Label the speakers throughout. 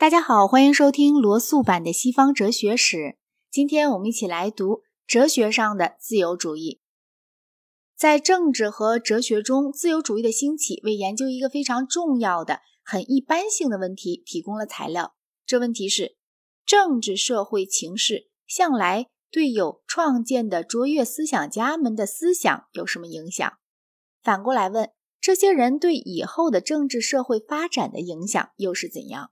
Speaker 1: 大家好，欢迎收听罗素版的西方哲学史。今天我们一起来读哲学上的自由主义。在政治和哲学中，自由主义的兴起为研究一个非常重要的、很一般性的问题提供了材料。这问题是：政治社会情势向来对有创建的卓越思想家们的思想有什么影响？反过来问，这些人对以后的政治社会发展的影响又是怎样？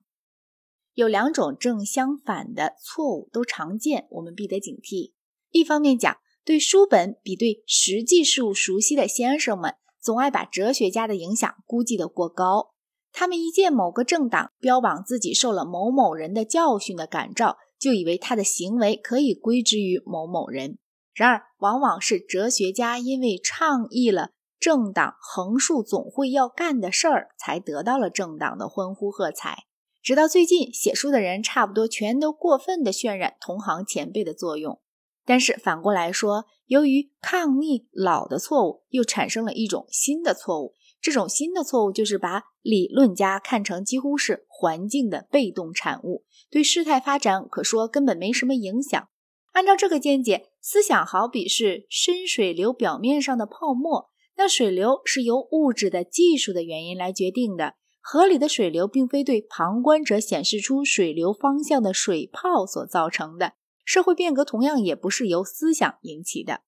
Speaker 1: 有两种正相反的错误都常见，我们必得警惕。一方面讲，对书本比对实际事物熟悉的先生们，总爱把哲学家的影响估计得过高。他们一见某个政党标榜自己受了某某人的教训的感召，就以为他的行为可以归之于某某人。然而，往往是哲学家因为倡议了政党横竖总会要干的事儿，才得到了政党的欢呼喝彩。直到最近，写书的人差不多全都过分的渲染同行前辈的作用。但是反过来说，由于抗逆老的错误，又产生了一种新的错误。这种新的错误就是把理论家看成几乎是环境的被动产物，对事态发展可说根本没什么影响。按照这个见解，思想好比是深水流表面上的泡沫，那水流是由物质的技术的原因来决定的。河里的水流并非对旁观者显示出水流方向的水泡所造成的，社会变革同样也不是由思想引起的。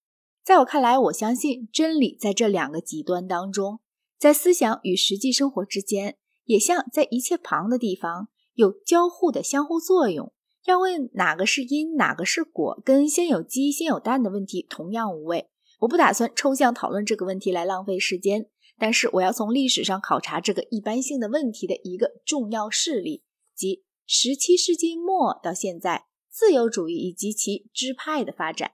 Speaker 1: 在我看来，我相信真理在这两个极端当中，在思想与实际生活之间，也像在一切旁的地方有交互的相互作用。要问哪个是因，哪个是果，跟先有鸡先有蛋的问题同样无味。我不打算抽象讨论这个问题来浪费时间。但是我要从历史上考察这个一般性的问题的一个重要事例，即十七世纪末到现在自由主义以及其支派的发展。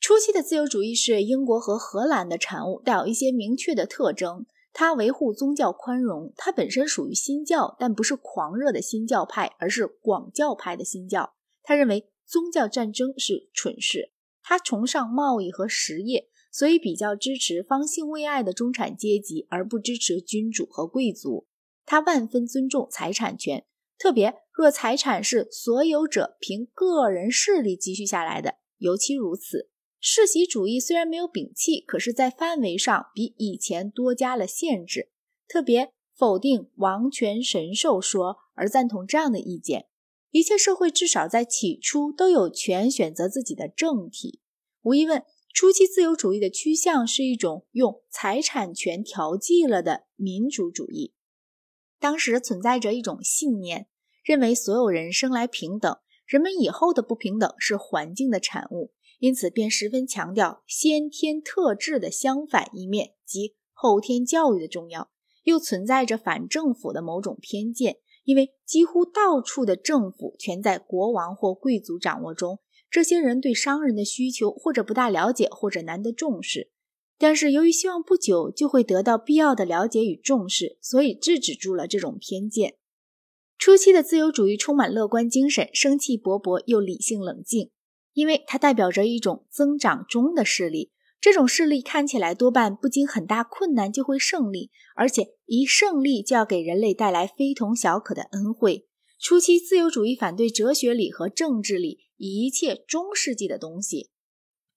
Speaker 1: 初期的自由主义是英国和荷兰的产物，带有一些明确的特征。它维护宗教宽容，它本身属于新教，但不是狂热的新教派，而是广教派的新教。他认为宗教战争是蠢事，他崇尚贸易和实业。所以比较支持方兴未艾的中产阶级，而不支持君主和贵族。他万分尊重财产权，特别若财产是所有者凭个人势力积蓄下来的，尤其如此。世袭主义虽然没有摒弃，可是，在范围上比以前多加了限制，特别否定王权神授说，而赞同这样的意见：一切社会至少在起初都有权选择自己的政体。无疑问。初期自由主义的趋向是一种用财产权调剂了的民主主义。当时存在着一种信念，认为所有人生来平等，人们以后的不平等是环境的产物，因此便十分强调先天特质的相反一面即后天教育的重要。又存在着反政府的某种偏见，因为几乎到处的政府全在国王或贵族掌握中。这些人对商人的需求或者不大了解，或者难得重视。但是由于希望不久就会得到必要的了解与重视，所以制止住了这种偏见。初期的自由主义充满乐观精神，生气勃勃又理性冷静，因为它代表着一种增长中的势力。这种势力看起来多半不经很大困难就会胜利，而且一胜利就要给人类带来非同小可的恩惠。初期自由主义反对哲学理和政治理。一切中世纪的东西，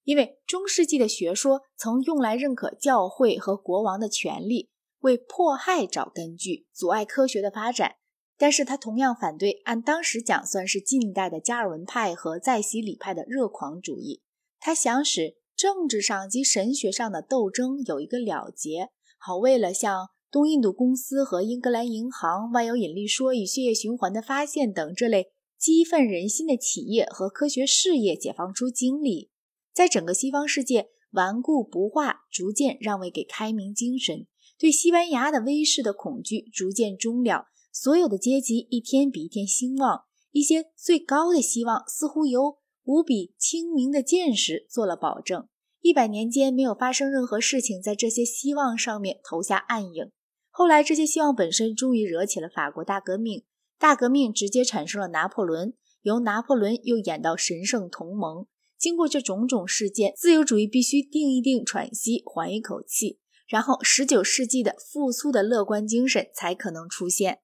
Speaker 1: 因为中世纪的学说曾用来认可教会和国王的权利，为迫害找根据，阻碍科学的发展。但是他同样反对按当时讲算是近代的加尔文派和再洗礼派的热狂主义。他想使政治上及神学上的斗争有一个了结，好为了像东印度公司和英格兰银行、万有引力说与血液循环的发现等这类。激愤人心的企业和科学事业解放出精力，在整个西方世界顽固不化逐渐让位给开明精神，对西班牙的威势的恐惧逐渐终了。所有的阶级一天比一天兴旺，一些最高的希望似乎由无比清明的见识做了保证。一百年间没有发生任何事情在这些希望上面投下暗影。后来这些希望本身终于惹起了法国大革命。大革命直接产生了拿破仑，由拿破仑又演到神圣同盟。经过这种种事件，自由主义必须定一定喘息，缓一口气，然后十九世纪的复苏的乐观精神才可能出现。